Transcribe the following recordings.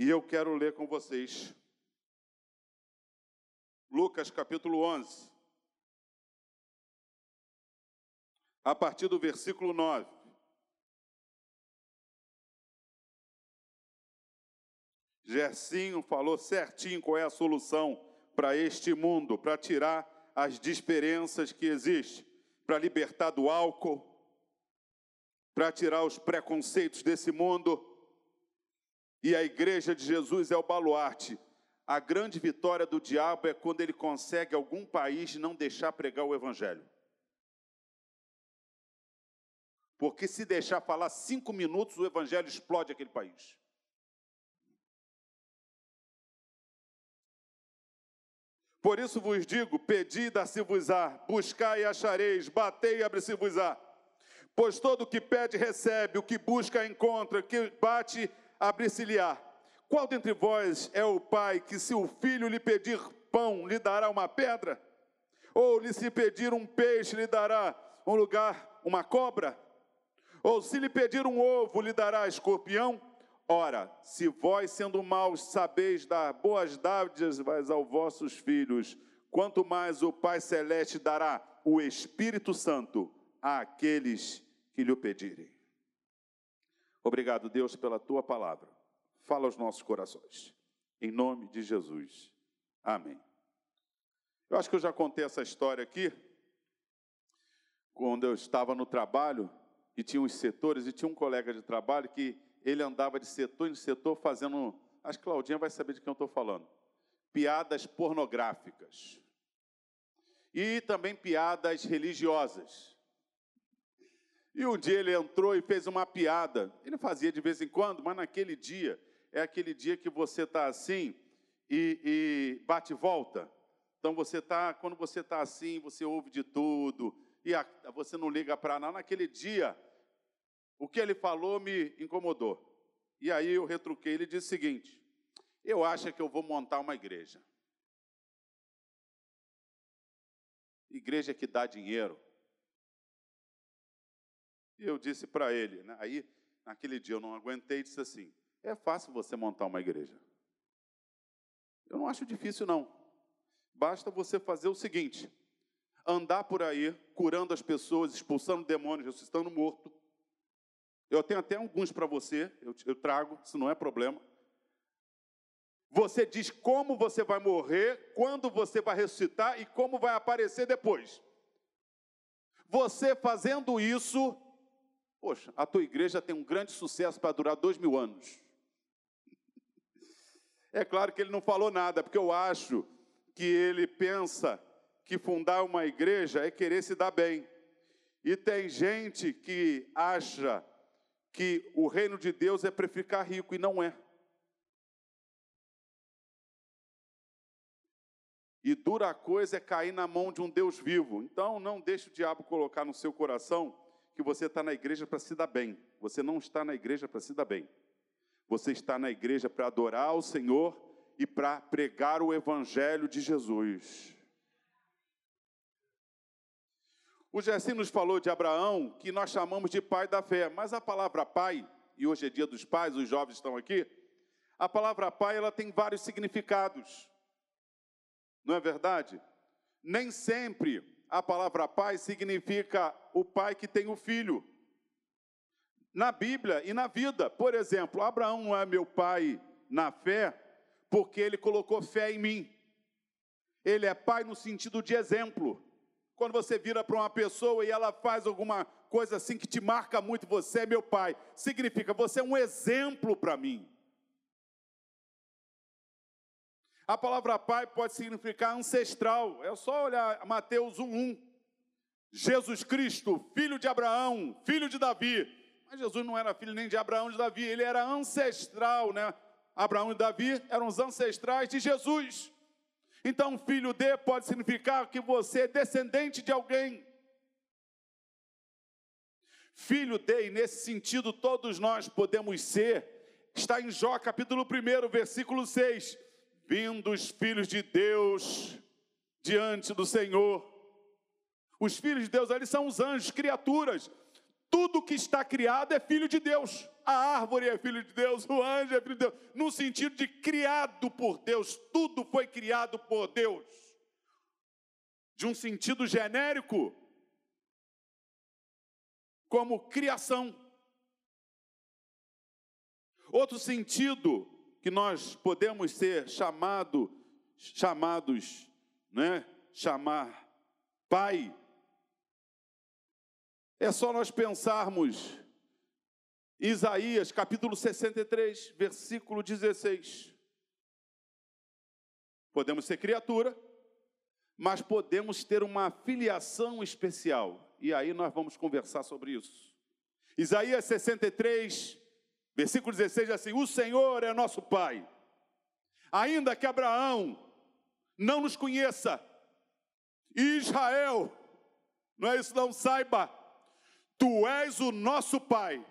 E eu quero ler com vocês Lucas capítulo 11, a partir do versículo 9. Gersinho falou certinho qual é a solução para este mundo, para tirar as diferenças que existem, para libertar do álcool, para tirar os preconceitos desse mundo. E a igreja de Jesus é o baluarte. A grande vitória do diabo é quando ele consegue algum país não deixar pregar o evangelho. Porque se deixar falar cinco minutos, o evangelho explode aquele país. Por isso vos digo: pedi, dar-se-vos-á, buscai e achareis, batei e abre-se-vos-á. Pois todo o que pede, recebe, o que busca, encontra, o que bate, abre-se-lhe-á. Qual dentre vós é o pai que, se o filho lhe pedir pão, lhe dará uma pedra? Ou lhe se pedir um peixe, lhe dará um lugar, uma cobra? Ou se lhe pedir um ovo, lhe dará escorpião? Ora, se vós, sendo maus, sabeis dar boas dádivas aos vossos filhos, quanto mais o Pai Celeste dará o Espírito Santo àqueles que lhe o pedirem. Obrigado, Deus, pela tua palavra. Fala aos nossos corações. Em nome de Jesus. Amém. Eu acho que eu já contei essa história aqui, quando eu estava no trabalho e tinha os setores, e tinha um colega de trabalho que ele andava de setor em setor fazendo. Acho que Claudinha vai saber de quem eu estou falando. Piadas pornográficas. E também piadas religiosas. E um dia ele entrou e fez uma piada. Ele fazia de vez em quando, mas naquele dia, é aquele dia que você está assim e, e, bate e volta. Então você está, quando você está assim, você ouve de tudo, e a, você não liga para nada. Naquele dia, o que ele falou me incomodou. E aí eu retruquei, ele disse o seguinte: Eu acho que eu vou montar uma igreja. Igreja que dá dinheiro. E eu disse para ele, né, aí naquele dia eu não aguentei disse assim: É fácil você montar uma igreja. Eu não acho difícil, não. Basta você fazer o seguinte: andar por aí, curando as pessoas, expulsando demônios, ressuscitando morto, eu tenho até alguns para você, eu, eu trago, isso não é problema. Você diz como você vai morrer, quando você vai ressuscitar e como vai aparecer depois. Você fazendo isso, poxa, a tua igreja tem um grande sucesso para durar dois mil anos. É claro que ele não falou nada, porque eu acho que ele pensa que fundar uma igreja é querer se dar bem. E tem gente que acha que o reino de Deus é para ficar rico e não é. E dura coisa é cair na mão de um Deus vivo. Então não deixe o diabo colocar no seu coração que você está na igreja para se dar bem. Você não está na igreja para se dar bem. Você está na igreja para adorar o Senhor e para pregar o evangelho de Jesus. O Gessim nos falou de Abraão, que nós chamamos de pai da fé, mas a palavra pai, e hoje é dia dos pais, os jovens estão aqui, a palavra pai ela tem vários significados. Não é verdade? Nem sempre a palavra pai significa o pai que tem o filho. Na Bíblia e na vida, por exemplo, Abraão não é meu pai na fé, porque ele colocou fé em mim. Ele é pai no sentido de exemplo. Quando você vira para uma pessoa e ela faz alguma coisa assim que te marca muito, você é meu pai, significa você é um exemplo para mim. A palavra pai pode significar ancestral, é só olhar Mateus 1:1. Jesus Cristo, filho de Abraão, filho de Davi. Mas Jesus não era filho nem de Abraão nem de Davi, ele era ancestral, né? Abraão e Davi eram os ancestrais de Jesus. Então, filho de pode significar que você é descendente de alguém. Filho de, e nesse sentido todos nós podemos ser, está em Jó capítulo 1, versículo 6. Vindo os filhos de Deus diante do Senhor. Os filhos de Deus ali são os anjos, criaturas. Tudo que está criado é filho de Deus. A árvore é filho de Deus, o anjo é filho de Deus, no sentido de criado por Deus, tudo foi criado por Deus. De um sentido genérico, como criação. Outro sentido que nós podemos ser chamado, chamados, né? Chamar pai. É só nós pensarmos Isaías capítulo 63, versículo 16. Podemos ser criatura, mas podemos ter uma filiação especial. E aí nós vamos conversar sobre isso. Isaías 63, versículo 16 assim: O Senhor é nosso Pai. Ainda que Abraão não nos conheça, Israel, não é isso não saiba, tu és o nosso Pai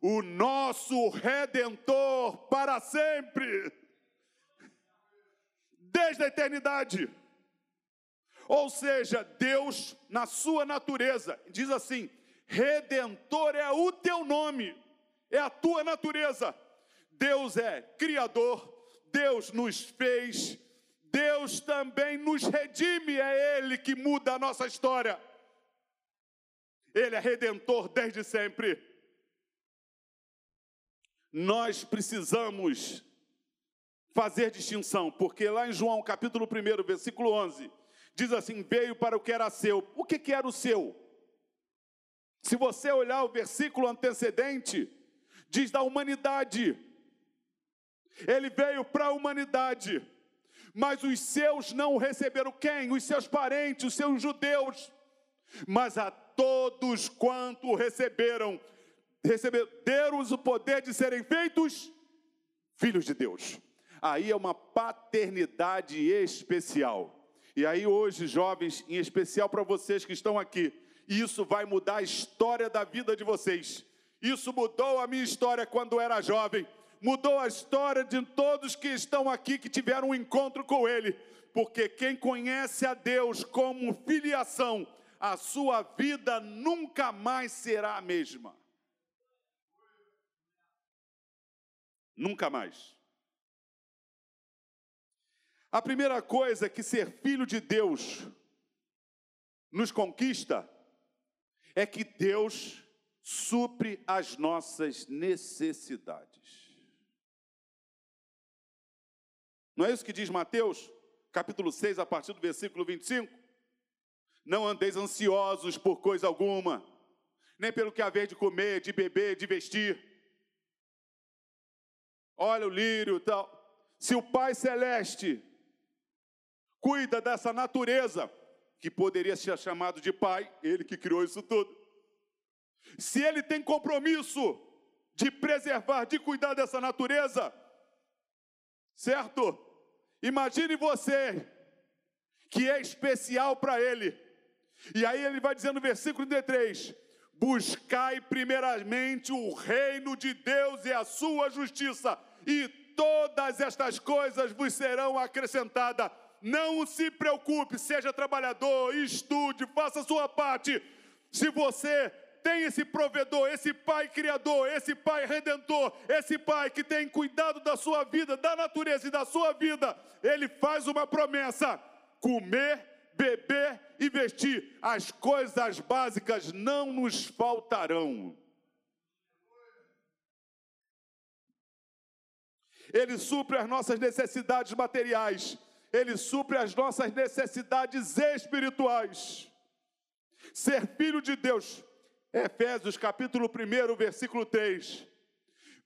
o nosso redentor para sempre, desde a eternidade. Ou seja, Deus, na sua natureza, diz assim: redentor é o teu nome, é a tua natureza. Deus é criador, Deus nos fez, Deus também nos redime, é Ele que muda a nossa história. Ele é redentor desde sempre nós precisamos fazer distinção, porque lá em João capítulo 1, versículo 11, diz assim: Veio para o que era seu. O que, que era o seu? Se você olhar o versículo antecedente, diz da humanidade. Ele veio para a humanidade, mas os seus não receberam quem? Os seus parentes, os seus judeus. Mas a todos quanto receberam, receberam o poder de serem feitos filhos de Deus. Aí é uma paternidade especial. E aí hoje, jovens, em especial para vocês que estão aqui, isso vai mudar a história da vida de vocês. Isso mudou a minha história quando era jovem, mudou a história de todos que estão aqui que tiveram um encontro com ele, porque quem conhece a Deus como filiação, a sua vida nunca mais será a mesma. Nunca mais. A primeira coisa que ser filho de Deus nos conquista é que Deus supre as nossas necessidades. Não é isso que diz Mateus, capítulo 6, a partir do versículo 25? Não andeis ansiosos por coisa alguma, nem pelo que haver de comer, de beber, de vestir olha o lírio tal. Se o Pai Celeste cuida dessa natureza, que poderia ser chamado de Pai, Ele que criou isso tudo. Se Ele tem compromisso de preservar, de cuidar dessa natureza, certo? Imagine você, que é especial para Ele. E aí ele vai dizendo no versículo 33: Buscai primeiramente o reino de Deus e a sua justiça, e todas estas coisas vos serão acrescentadas. Não se preocupe, seja trabalhador, estude, faça a sua parte. Se você tem esse provedor, esse pai criador, esse pai redentor, esse pai que tem cuidado da sua vida, da natureza e da sua vida, ele faz uma promessa: comer, beber e vestir. As coisas básicas não nos faltarão. Ele supre as nossas necessidades materiais, Ele supre as nossas necessidades espirituais. Ser filho de Deus, Efésios capítulo 1, versículo 3.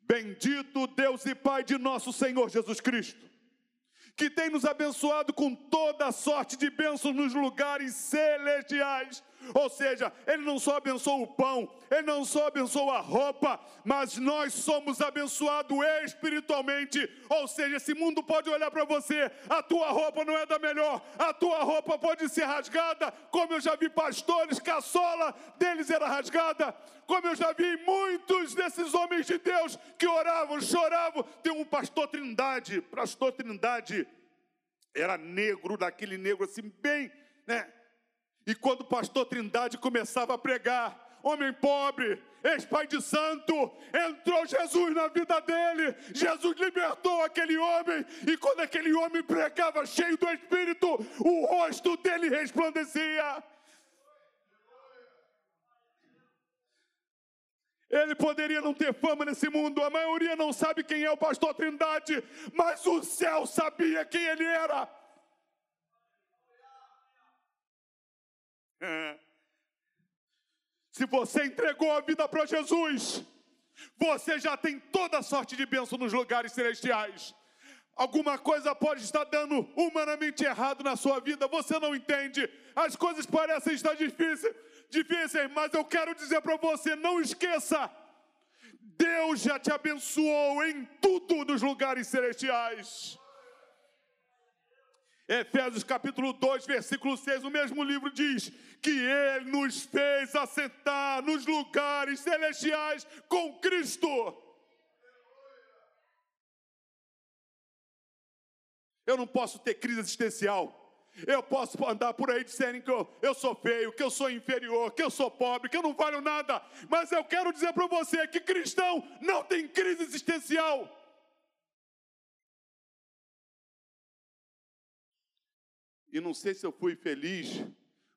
Bendito Deus e Pai de nosso Senhor Jesus Cristo, que tem nos abençoado com toda sorte de bênçãos nos lugares celestiais ou seja, Ele não só abençoa o pão, Ele não só abençoa a roupa, mas nós somos abençoados espiritualmente. Ou seja, esse mundo pode olhar para você, a tua roupa não é da melhor, a tua roupa pode ser rasgada, como eu já vi pastores que a sola deles era rasgada, como eu já vi muitos desses homens de Deus que oravam, choravam. Tem um pastor Trindade, pastor Trindade, era negro, daquele negro assim, bem, né? E quando o pastor Trindade começava a pregar, homem pobre, ex-pai de santo, entrou Jesus na vida dele, Jesus libertou aquele homem, e quando aquele homem pregava cheio do Espírito, o rosto dele resplandecia. Ele poderia não ter fama nesse mundo, a maioria não sabe quem é o pastor Trindade, mas o céu sabia quem ele era. Se você entregou a vida para Jesus, você já tem toda sorte de bênção nos lugares celestiais. Alguma coisa pode estar dando humanamente errado na sua vida, você não entende. As coisas parecem estar difíceis, difíceis, mas eu quero dizer para você, não esqueça. Deus já te abençoou em tudo nos lugares celestiais. Efésios capítulo 2, versículo 6, o mesmo livro diz que Ele nos fez assentar nos lugares celestiais com Cristo. Eu não posso ter crise existencial. Eu posso andar por aí dizendo que eu, eu, sou feio, que eu sou inferior, que eu sou pobre, que eu não valho nada. Mas eu quero dizer para você que cristão não tem crise existencial. E não sei se eu fui feliz,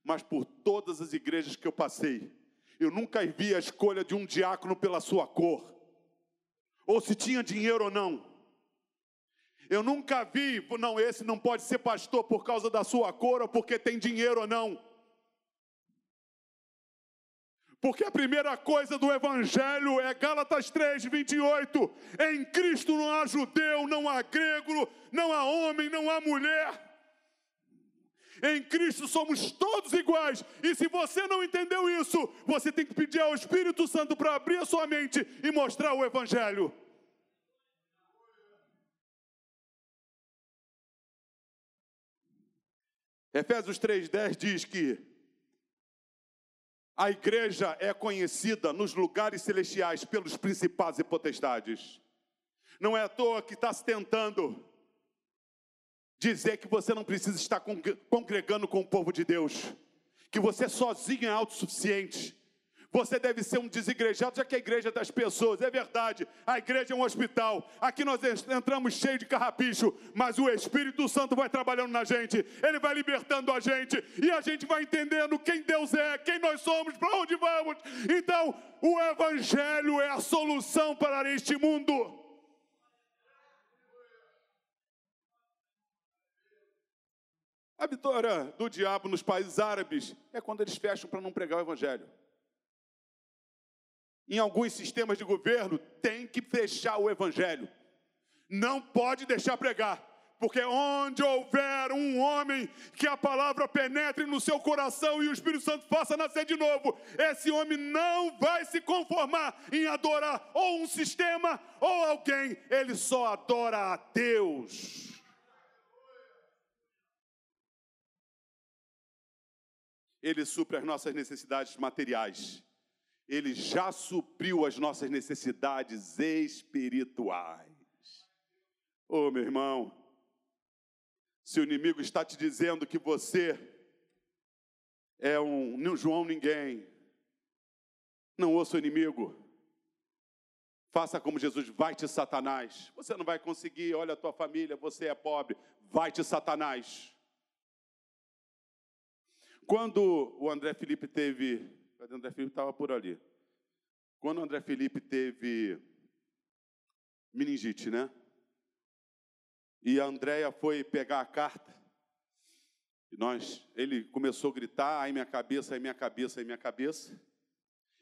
mas por todas as igrejas que eu passei, eu nunca vi a escolha de um diácono pela sua cor, ou se tinha dinheiro ou não. Eu nunca vi, não, esse não pode ser pastor por causa da sua cor ou porque tem dinheiro ou não. Porque a primeira coisa do Evangelho é Gálatas 3, 28. Em Cristo não há judeu, não há grego, não há homem, não há mulher. Em Cristo somos todos iguais. E se você não entendeu isso, você tem que pedir ao Espírito Santo para abrir a sua mente e mostrar o Evangelho. Efésios 3,10 diz que a igreja é conhecida nos lugares celestiais pelos principados e potestades. Não é à toa que está se tentando dizer que você não precisa estar congregando com o povo de Deus, que você sozinho é autossuficiente. Você deve ser um desigrejado, já que a igreja é das pessoas, é verdade. A igreja é um hospital. Aqui nós entramos cheio de carrapicho, mas o Espírito Santo vai trabalhando na gente, ele vai libertando a gente, e a gente vai entendendo quem Deus é, quem nós somos, para onde vamos. Então, o Evangelho é a solução para este mundo. A vitória do diabo nos países árabes é quando eles fecham para não pregar o evangelho. Em alguns sistemas de governo, tem que fechar o evangelho. Não pode deixar pregar. Porque onde houver um homem que a palavra penetre no seu coração e o Espírito Santo faça nascer de novo, esse homem não vai se conformar em adorar ou um sistema ou alguém, ele só adora a Deus. Ele supre as nossas necessidades materiais. Ele já supriu as nossas necessidades espirituais. Oh, meu irmão, se o inimigo está te dizendo que você é um João ninguém, não ouça o inimigo. Faça como Jesus, vai-te Satanás. Você não vai conseguir, olha a tua família, você é pobre, vai-te Satanás. Quando o André Felipe teve. O André Felipe estava por ali. Quando o André Felipe teve meningite, né? E a Andréia foi pegar a carta. E nós, ele começou a gritar, aí minha cabeça, aí minha cabeça, aí minha cabeça.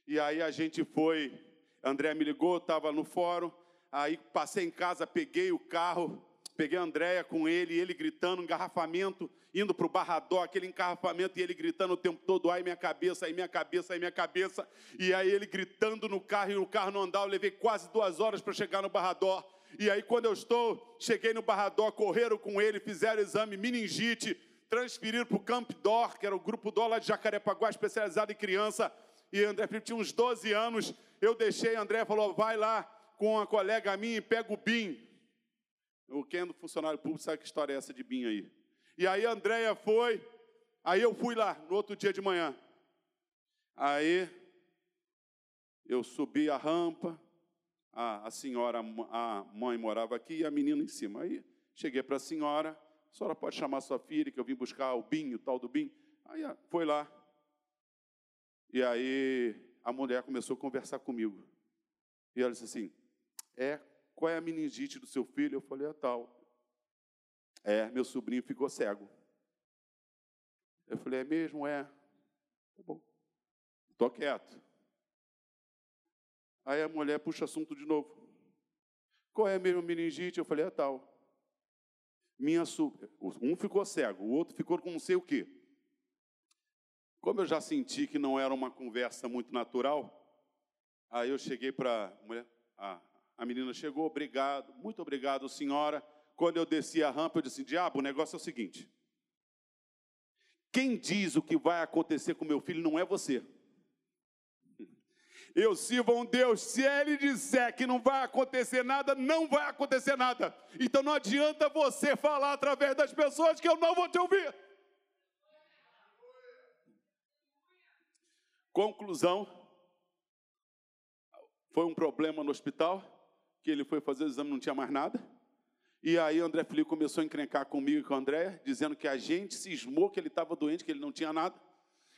E aí a gente foi, André me ligou, estava no fórum, aí passei em casa, peguei o carro, Peguei a Andréia com ele, ele gritando, engarrafamento, indo para o barrador, aquele engarrafamento, e ele gritando o tempo todo, ai minha cabeça, ai minha cabeça, ai minha cabeça. E aí ele gritando no carro, e o carro não andava, eu levei quase duas horas para chegar no barrador. E aí quando eu estou, cheguei no barrador, correram com ele, fizeram exame meningite, transferiram para o Camp Dor, que era o grupo Dor lá de Jacarepaguá, especializado em criança. E André Felipe tinha uns 12 anos, eu deixei, André falou, vai lá com uma colega minha e pega o BIM. O do funcionário público sabe que história é essa de BIM aí. E aí a Andréia foi, aí eu fui lá no outro dia de manhã. Aí Eu subi a rampa, a, a senhora, a mãe morava aqui e a menina em cima. Aí cheguei para a senhora, a senhora pode chamar sua filha, que eu vim buscar o binho, o tal do binho. Aí foi lá. E aí a mulher começou a conversar comigo. E ela disse assim: É, qual é a meningite do seu filho? Eu falei: É tal. É, meu sobrinho ficou cego. Eu falei: É mesmo? É. Tá bom. Estou quieto. Aí a mulher puxa assunto de novo. Qual é a meningite? Eu falei: É tal. Minha Um ficou cego, o outro ficou com não sei o quê. Como eu já senti que não era uma conversa muito natural, aí eu cheguei para a mulher, a, a menina chegou, obrigado, muito obrigado, senhora. Quando eu desci a rampa, eu disse: Diabo, o negócio é o seguinte. Quem diz o que vai acontecer com meu filho não é você. Eu sirvo a um Deus, se Ele disser que não vai acontecer nada, não vai acontecer nada. Então não adianta você falar através das pessoas que eu não vou te ouvir. Conclusão: foi um problema no hospital, que ele foi fazer o exame não tinha mais nada. E aí André Felipe começou a encrencar comigo e com o André, dizendo que a gente cismou que ele estava doente, que ele não tinha nada.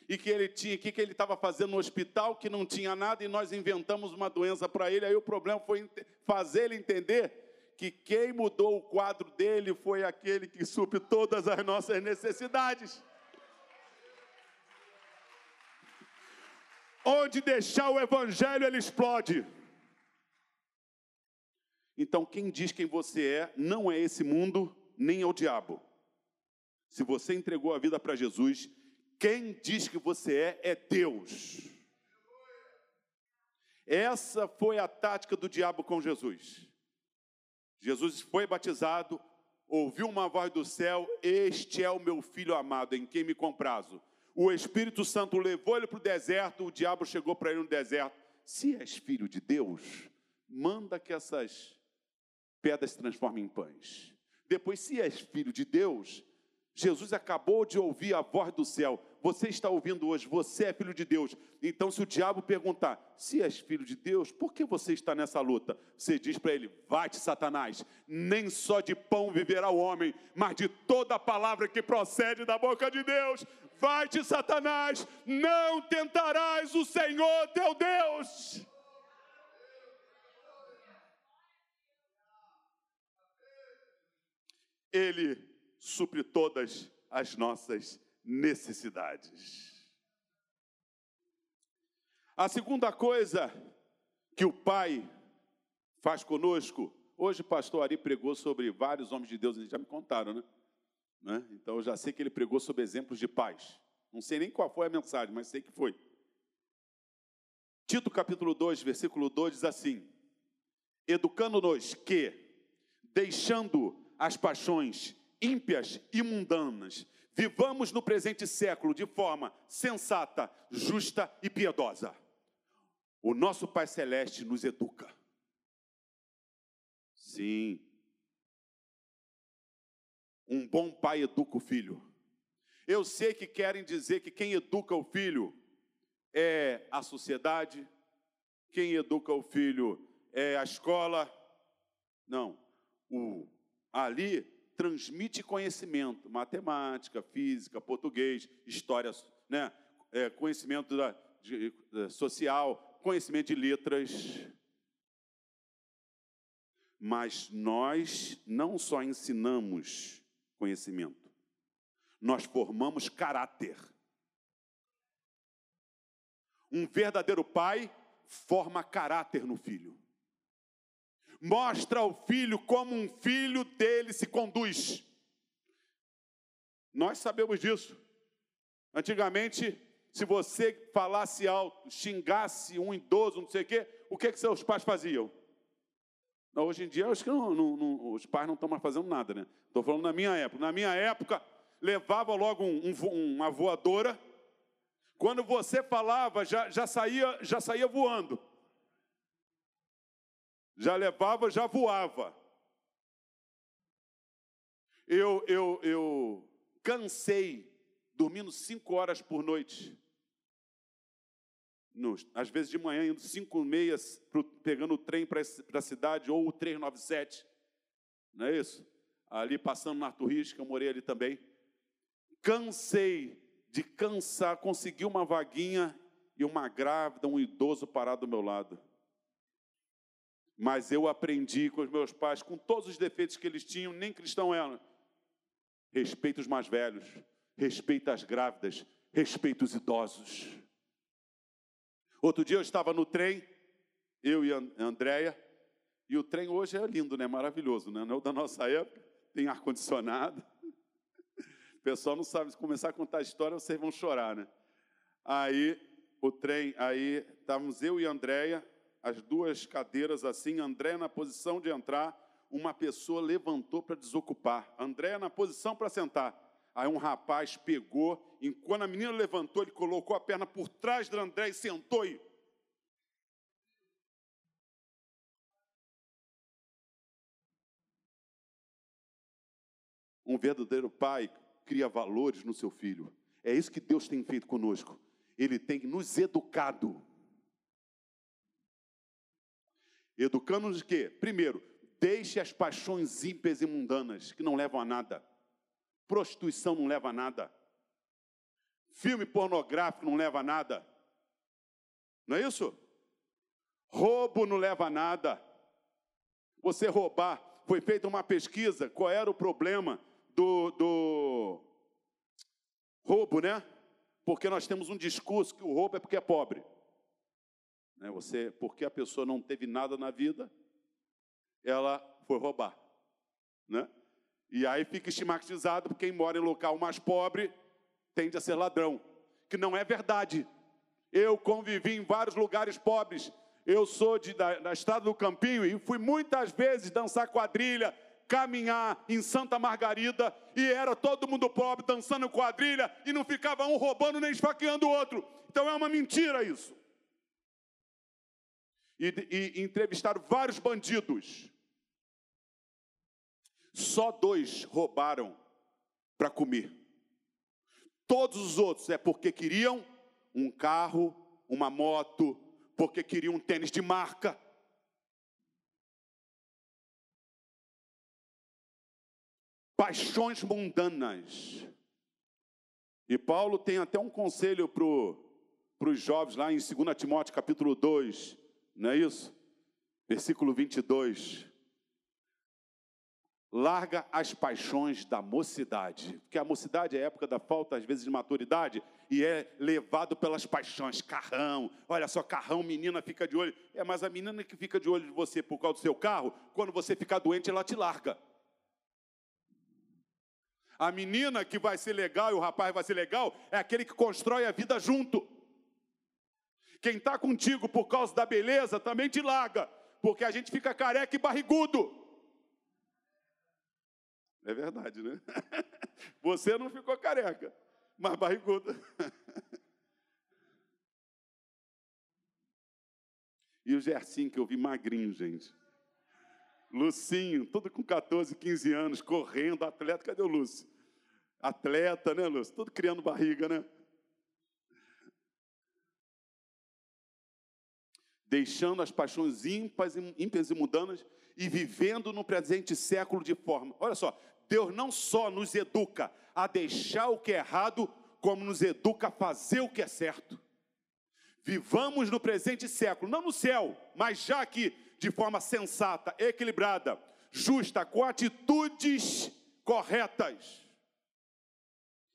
E que ele tinha, que, que ele estava fazendo no hospital, que não tinha nada, e nós inventamos uma doença para ele. Aí o problema foi fazer ele entender que quem mudou o quadro dele foi aquele que supre todas as nossas necessidades. Onde deixar o evangelho, ele explode. Então, quem diz quem você é, não é esse mundo, nem é o diabo. Se você entregou a vida para Jesus, quem diz que você é, é Deus. Essa foi a tática do diabo com Jesus. Jesus foi batizado, ouviu uma voz do céu: Este é o meu filho amado, em quem me comprazo. O Espírito Santo levou ele para o deserto, o diabo chegou para ele no deserto. Se és filho de Deus, manda que essas pedras se transformem em pães. Depois, se és filho de Deus, Jesus acabou de ouvir a voz do céu. Você está ouvindo hoje, você é filho de Deus. Então, se o diabo perguntar, se és filho de Deus, por que você está nessa luta? Você diz para ele: vai-te, Satanás, nem só de pão viverá o homem, mas de toda a palavra que procede da boca de Deus. Vai-te, Satanás, não tentarás o Senhor teu Deus. Ele supre todas as nossas necessidades. A segunda coisa que o Pai faz conosco, hoje o pastor Ari pregou sobre vários homens de Deus, eles já me contaram, né? né? Então eu já sei que ele pregou sobre exemplos de pais. Não sei nem qual foi a mensagem, mas sei que foi. Tito capítulo 2, versículo 2 diz assim: Educando-nos que, deixando as paixões ímpias e mundanas, vivamos no presente século de forma sensata, justa e piedosa. O nosso Pai Celeste nos educa. Sim. Um bom pai educa o filho. Eu sei que querem dizer que quem educa o filho é a sociedade, quem educa o filho é a escola. Não. O, ali transmite conhecimento, matemática, física, português, história, né? É, conhecimento da, de, de, social, conhecimento de letras. Mas nós não só ensinamos conhecimento, nós formamos caráter. Um verdadeiro pai forma caráter no filho mostra ao filho como um filho dele se conduz. Nós sabemos disso. Antigamente, se você falasse alto, xingasse um idoso, não sei o quê, o que, que seus pais faziam? Hoje em dia, acho que não, não, não, os pais não estão mais fazendo nada, né? Estou falando na minha época. Na minha época, levava logo um, um, uma voadora. Quando você falava, já, já, saía, já saía voando já levava, já voava. Eu, eu, eu cansei dormindo cinco horas por noite. no, às vezes de manhã, indo cinco meias, pro, pegando o trem para a cidade, ou o 397, não é isso? Ali passando na Turística, eu morei ali também. Cansei de cansar, consegui uma vaguinha e uma grávida, um idoso parado do meu lado. Mas eu aprendi com os meus pais, com todos os defeitos que eles tinham, nem cristão eram. Respeita os mais velhos, respeita as grávidas, respeita os idosos. Outro dia eu estava no trem, eu e a Andréia, e o trem hoje é lindo, né? Maravilhoso, né? Não é da nossa época, tem ar-condicionado. O pessoal não sabe, se começar a contar a história, vocês vão chorar, né? Aí, o trem, aí estávamos eu e a Andréia, as duas cadeiras assim, André na posição de entrar, uma pessoa levantou para desocupar, André na posição para sentar. Aí um rapaz pegou, e quando a menina levantou, ele colocou a perna por trás do André e sentou e Um verdadeiro pai cria valores no seu filho. É isso que Deus tem feito conosco. Ele tem nos educado. Educando-nos de quê? Primeiro, deixe as paixões ímpias e mundanas, que não levam a nada. Prostituição não leva a nada. Filme pornográfico não leva a nada. Não é isso? Roubo não leva a nada. Você roubar. Foi feita uma pesquisa, qual era o problema do, do roubo, né? Porque nós temos um discurso que o roubo é porque é pobre. Né? Você, porque a pessoa não teve nada na vida, ela foi roubar, né? E aí fica estigmatizado porque quem mora em local mais pobre tende a ser ladrão, que não é verdade. Eu convivi em vários lugares pobres. Eu sou de, da, da estado do Campinho e fui muitas vezes dançar quadrilha, caminhar em Santa Margarida e era todo mundo pobre dançando quadrilha e não ficava um roubando nem esfaqueando o outro. Então é uma mentira isso e, e entrevistaram vários bandidos. Só dois roubaram para comer. Todos os outros é porque queriam um carro, uma moto, porque queriam um tênis de marca. Paixões mundanas. E Paulo tem até um conselho para os jovens lá em 2 Timóteo capítulo 2, não é isso? Versículo 22. Larga as paixões da mocidade, porque a mocidade é a época da falta, às vezes, de maturidade, e é levado pelas paixões. Carrão, olha só, carrão, menina fica de olho. É, mas a menina que fica de olho de você por causa do seu carro, quando você ficar doente, ela te larga. A menina que vai ser legal e o rapaz vai ser legal é aquele que constrói a vida junto. Quem está contigo por causa da beleza também te larga, porque a gente fica careca e barrigudo. É verdade, né? Você não ficou careca, mas barrigudo. E o Gercinho, que eu vi magrinho, gente. Lucinho, todo com 14, 15 anos, correndo, atleta. Cadê o Lúcio? Atleta, né, Lúcio? Todo criando barriga, né? Deixando as paixões ímpias e mundanas e vivendo no presente século de forma. Olha só, Deus não só nos educa a deixar o que é errado, como nos educa a fazer o que é certo. Vivamos no presente século, não no céu, mas já aqui, de forma sensata, equilibrada, justa, com atitudes corretas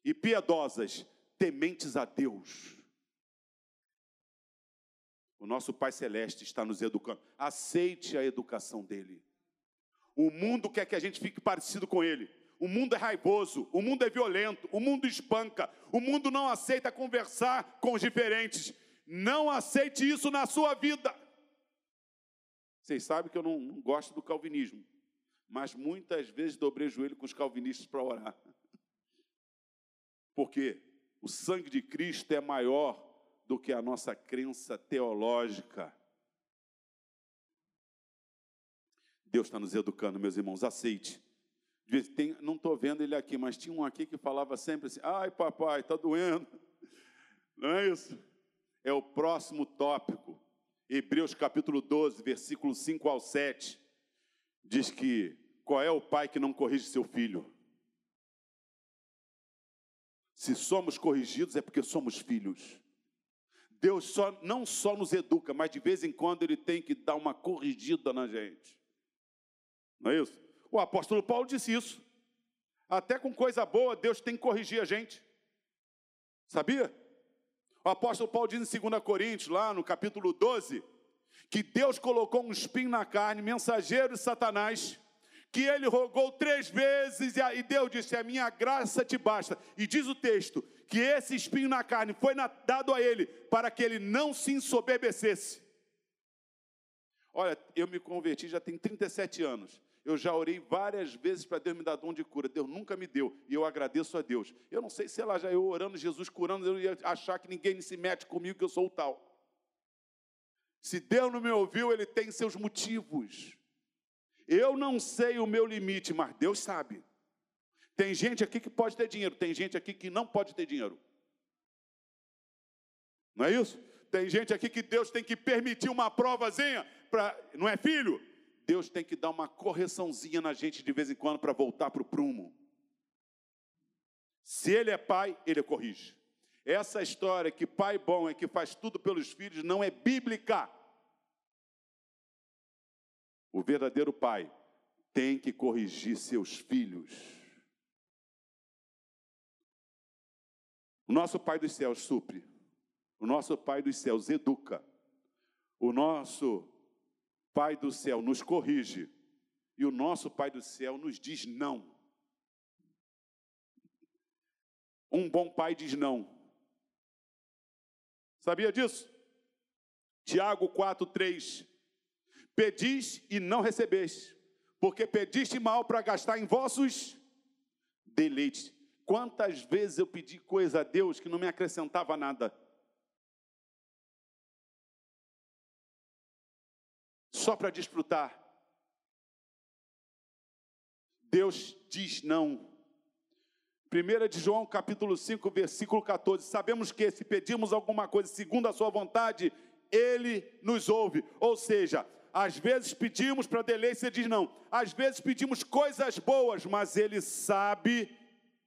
e piedosas, tementes a Deus. O nosso Pai Celeste está nos educando. Aceite a educação dele. O mundo quer que a gente fique parecido com ele. O mundo é raivoso, o mundo é violento, o mundo espanca, o mundo não aceita conversar com os diferentes. Não aceite isso na sua vida. Vocês sabem que eu não, não gosto do calvinismo, mas muitas vezes dobrei o joelho com os calvinistas para orar. Porque o sangue de Cristo é maior do que a nossa crença teológica. Deus está nos educando, meus irmãos, aceite. Tem, não estou vendo ele aqui, mas tinha um aqui que falava sempre assim: ai, papai, está doendo. Não é isso? é o próximo tópico. Hebreus capítulo 12, versículo 5 ao 7, diz que qual é o pai que não corrige seu filho? Se somos corrigidos é porque somos filhos. Deus só, não só nos educa, mas de vez em quando Ele tem que dar uma corrigida na gente. Não é isso? O apóstolo Paulo disse isso. Até com coisa boa, Deus tem que corrigir a gente. Sabia? O apóstolo Paulo diz em 2 Coríntios, lá no capítulo 12, que Deus colocou um espinho na carne, mensageiro de Satanás, que ele rogou três vezes e Deus disse: A minha graça te basta. E diz o texto que esse espinho na carne foi dado a ele para que ele não se ensoberbecesse. Olha, eu me converti já tem 37 anos. Eu já orei várias vezes para Deus me dar dom de cura. Deus nunca me deu. E eu agradeço a Deus. Eu não sei se ela já eu orando, Jesus curando, eu ia achar que ninguém se mete comigo, que eu sou o tal. Se Deus não me ouviu, Ele tem seus motivos. Eu não sei o meu limite, mas Deus sabe. Tem gente aqui que pode ter dinheiro, tem gente aqui que não pode ter dinheiro. Não é isso? Tem gente aqui que Deus tem que permitir uma provazinha para, não é filho? Deus tem que dar uma correçãozinha na gente de vez em quando para voltar para o prumo. Se ele é pai, ele corrige. Essa história que pai bom é que faz tudo pelos filhos não é bíblica. O verdadeiro pai tem que corrigir seus filhos. O nosso Pai dos céus supre. O nosso Pai dos céus educa. O nosso Pai do céu nos corrige e o nosso Pai do céu nos diz não. Um bom pai diz não. Sabia disso? Tiago 4:3 Pedis e não recebeste, porque pediste mal para gastar em vossos deleites. Quantas vezes eu pedi coisa a Deus que não me acrescentava nada? só para desfrutar. Deus diz não. 1 de João capítulo 5, versículo 14. Sabemos que se pedimos alguma coisa segundo a sua vontade, ele nos ouve. Ou seja, às vezes pedimos para delícia, ele diz não. Às vezes pedimos coisas boas, mas ele sabe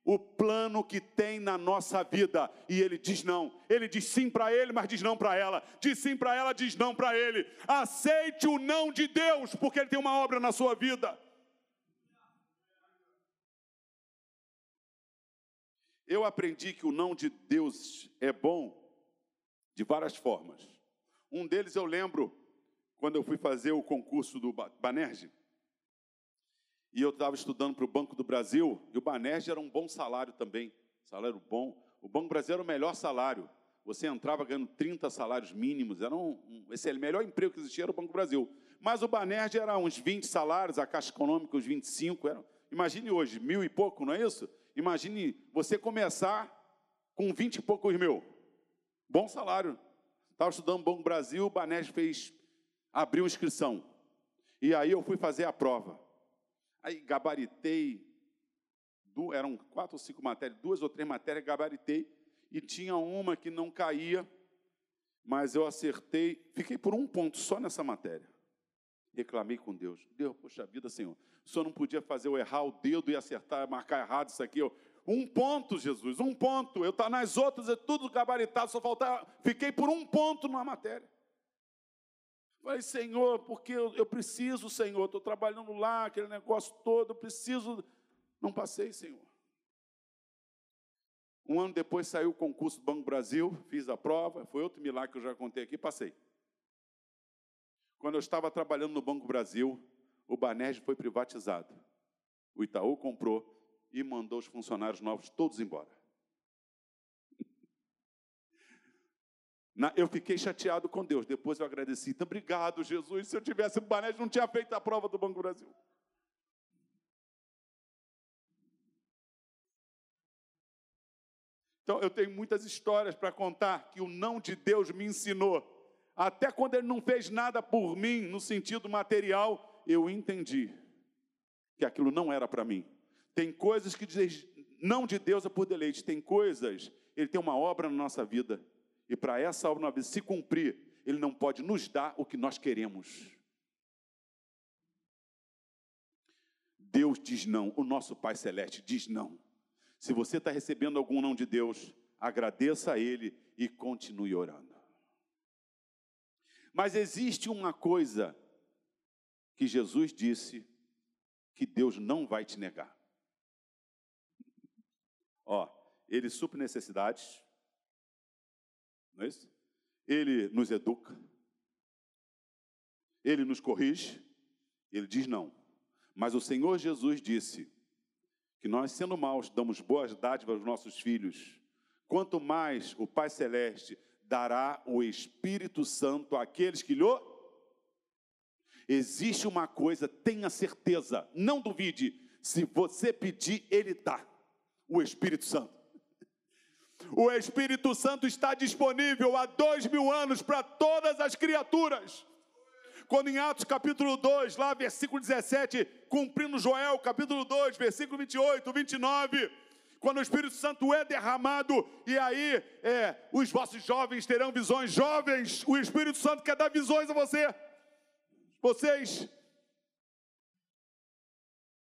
o plano que tem na nossa vida. E ele diz não. Ele diz sim para ele, mas diz não para ela. Diz sim para ela, diz não para ele. Aceite o não de Deus, porque ele tem uma obra na sua vida. Eu aprendi que o não de Deus é bom de várias formas. Um deles eu lembro quando eu fui fazer o concurso do Banerje e eu estava estudando para o Banco do Brasil, e o Banerj era um bom salário também, salário bom. O Banco do Brasil era o melhor salário. Você entrava ganhando 30 salários mínimos, era um, um, esse é o melhor emprego que existia era o Banco do Brasil. Mas o Banerj era uns 20 salários, a Caixa Econômica uns 25. Era, imagine hoje, mil e pouco, não é isso? Imagine você começar com 20 e poucos mil. Bom salário. Estava estudando Banco do Brasil, o Banerj fez, abriu inscrição. E aí eu fui fazer a prova. Aí gabaritei, eram quatro ou cinco matérias, duas ou três matérias, gabaritei, e tinha uma que não caía, mas eu acertei, fiquei por um ponto só nessa matéria. Reclamei com Deus. Deus, poxa vida, Senhor, Senhor não podia fazer eu errar o dedo e acertar, marcar errado isso aqui. Um ponto, Jesus, um ponto. Eu tá nas outras, é tudo gabaritado, só faltava. Fiquei por um ponto numa matéria. Falei, Senhor, porque eu, eu preciso, Senhor, estou trabalhando lá, aquele negócio todo, eu preciso. Não passei, Senhor. Um ano depois saiu o concurso do Banco Brasil, fiz a prova, foi outro milagre que eu já contei aqui, passei. Quando eu estava trabalhando no Banco Brasil, o Banerj foi privatizado. O Itaú comprou e mandou os funcionários novos todos embora. Eu fiquei chateado com Deus. Depois eu agradeci. Então, obrigado, Jesus. Se eu tivesse Banés, não tinha feito a prova do Banco Brasil. Então, eu tenho muitas histórias para contar que o não de Deus me ensinou. Até quando Ele não fez nada por mim, no sentido material, eu entendi que aquilo não era para mim. Tem coisas que dizem não de Deus é por deleite. Tem coisas, Ele tem uma obra na nossa vida E para essa obra na se cumprir, Ele não pode nos dar o que nós queremos. Deus diz não, o nosso Pai Celeste diz não. Se você está recebendo algum não de Deus, agradeça a Ele e continue orando. Mas existe uma coisa que Jesus disse que Deus não vai te negar. Ó, Ele supre necessidades, não é isso? Ele nos educa, Ele nos corrige, Ele diz não. Mas o Senhor Jesus disse que nós, sendo maus, damos boas dádivas aos nossos filhos, quanto mais o Pai Celeste dará o Espírito Santo àqueles que lhe Existe uma coisa, tenha certeza, não duvide, se você pedir, Ele dá o Espírito Santo. O Espírito Santo está disponível há dois mil anos para todas as criaturas. Quando em Atos capítulo 2, lá versículo 17, cumprindo Joel capítulo 2, versículo 28, 29, quando o Espírito Santo é derramado, e aí é, os vossos jovens terão visões. Jovens, o Espírito Santo quer dar visões a você. Vocês,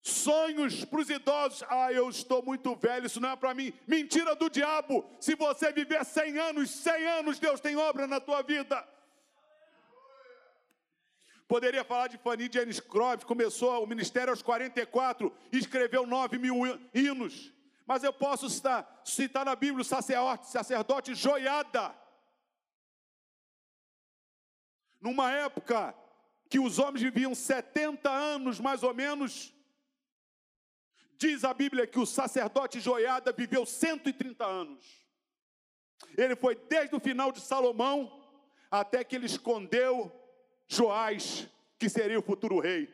sonhos para os idosos, ah, eu estou muito velho, isso não é para mim. Mentira do diabo. Se você viver 100 anos, 100 anos, Deus tem obra na tua vida. Poderia falar de Fanny James Croft, começou o ministério aos 44, escreveu 9 mil hinos. Mas eu posso citar, citar na Bíblia o sacerdote, sacerdote Joiada. Numa época que os homens viviam 70 anos mais ou menos. Diz a Bíblia que o sacerdote Joiada viveu 130 anos. Ele foi desde o final de Salomão até que ele escondeu Joás, que seria o futuro rei.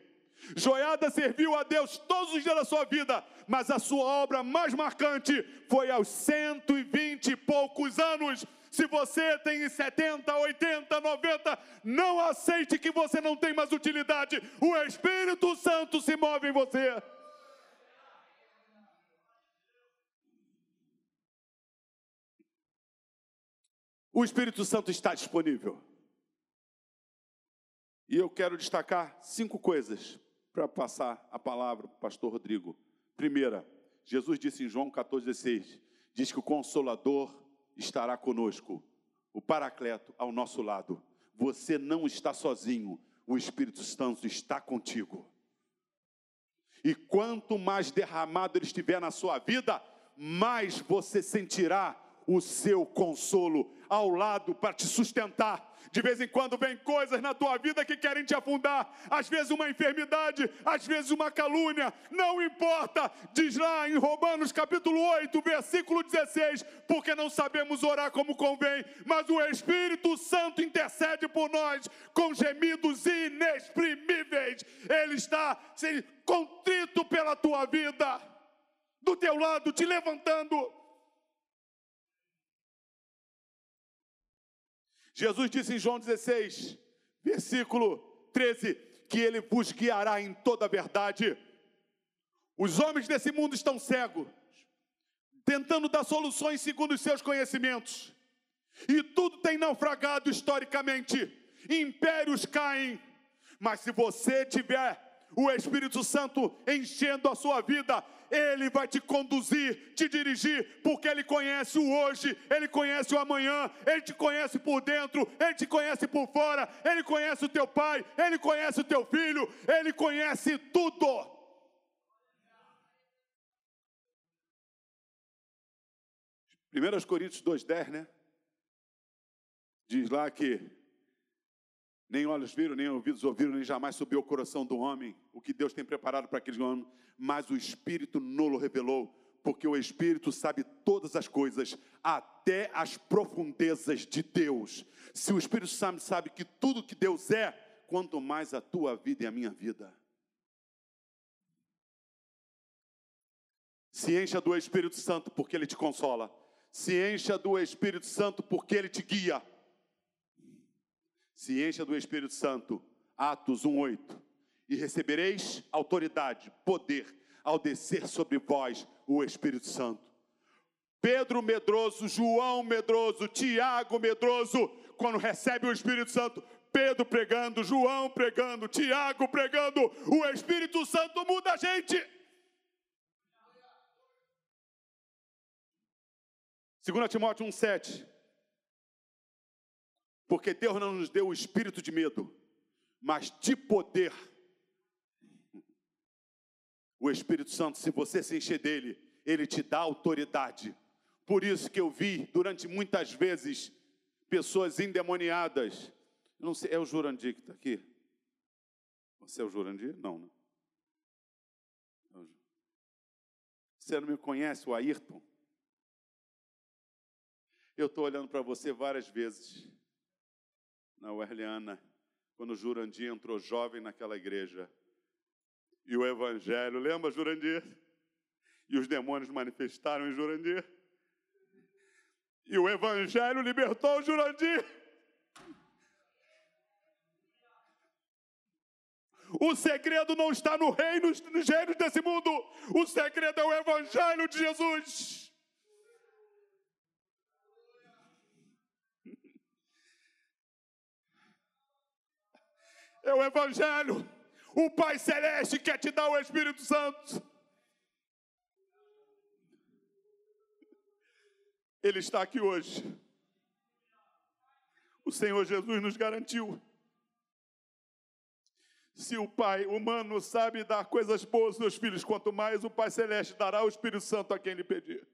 Joiada serviu a Deus todos os dias da sua vida, mas a sua obra mais marcante foi aos 120 e poucos anos, se você tem 70, 80, 90, não aceite que você não tem mais utilidade. O Espírito Santo se move em você. O Espírito Santo está disponível. E eu quero destacar cinco coisas para passar a palavra para o pastor Rodrigo. Primeira, Jesus disse em João 14,16: diz que o Consolador estará conosco, o Paracleto ao nosso lado. Você não está sozinho, o Espírito Santo está contigo. E quanto mais derramado ele estiver na sua vida, mais você sentirá o seu consolo ao lado para te sustentar. De vez em quando vem coisas na tua vida que querem te afundar, às vezes uma enfermidade, às vezes uma calúnia, não importa, diz lá em Romanos capítulo 8, versículo 16, porque não sabemos orar como convém, mas o Espírito Santo intercede por nós com gemidos inexprimíveis, Ele está sim, contrito pela tua vida, do teu lado, te levantando. Jesus disse em João 16, versículo 13, que ele vos guiará em toda a verdade. Os homens desse mundo estão cegos, tentando dar soluções segundo os seus conhecimentos, e tudo tem naufragado historicamente. Impérios caem, mas se você tiver o Espírito Santo enchendo a sua vida, ele vai te conduzir, te dirigir, porque Ele conhece o hoje, Ele conhece o amanhã, Ele te conhece por dentro, Ele te conhece por fora, Ele conhece o teu pai, Ele conhece o teu filho, Ele conhece tudo. Primeiras Coríntios 2,10, né? Diz lá que nem olhos viram, nem ouvidos ouviram, nem jamais subiu ao coração do homem o que Deus tem preparado para aqueles homens, mas o Espírito nolo revelou, porque o Espírito sabe todas as coisas, até as profundezas de Deus. Se o Espírito Santo sabe que tudo que Deus é, quanto mais a tua vida e a minha vida. Se encha do Espírito Santo porque ele te consola. Se encha do Espírito Santo porque ele te guia se encha do Espírito Santo, Atos 1:8, e recebereis autoridade, poder, ao descer sobre vós o Espírito Santo. Pedro medroso, João medroso, Tiago medroso, quando recebe o Espírito Santo, Pedro pregando, João pregando, Tiago pregando, o Espírito Santo muda a gente. 2 Timóteo 1,7. Porque Deus não nos deu o espírito de medo, mas de poder. O Espírito Santo, se você se encher dele, ele te dá autoridade. Por isso que eu vi durante muitas vezes pessoas endemoniadas. Não sei, é o Jurandir que está aqui? Você é o Jurandir? Não, não. Você não me conhece, o Ayrton? Eu estou olhando para você várias vezes. Na Werliana, quando Jurandir entrou jovem naquela igreja. E o Evangelho, lembra, Jurandir? E os demônios manifestaram em Jurandir. E o Evangelho libertou o Jurandir. O segredo não está no reino, nos gênios desse mundo. O segredo é o Evangelho de Jesus. É o Evangelho. O Pai Celeste quer te dar o Espírito Santo. Ele está aqui hoje. O Senhor Jesus nos garantiu. Se o Pai humano sabe dar coisas boas aos seus filhos, quanto mais o Pai Celeste dará o Espírito Santo a quem lhe pedir.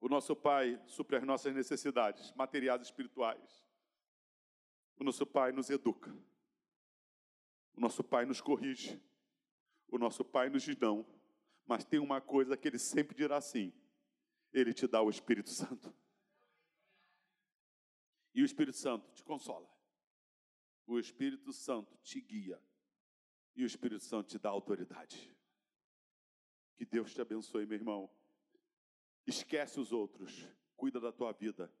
O nosso Pai supre as nossas necessidades materiais e espirituais. O nosso Pai nos educa. O nosso Pai nos corrige. O nosso Pai nos diz não. Mas tem uma coisa que Ele sempre dirá sim: Ele te dá o Espírito Santo. E o Espírito Santo te consola. O Espírito Santo te guia. E o Espírito Santo te dá autoridade. Que Deus te abençoe, meu irmão. Esquece os outros. Cuida da tua vida.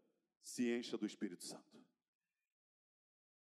Se encha do Espírito Santo.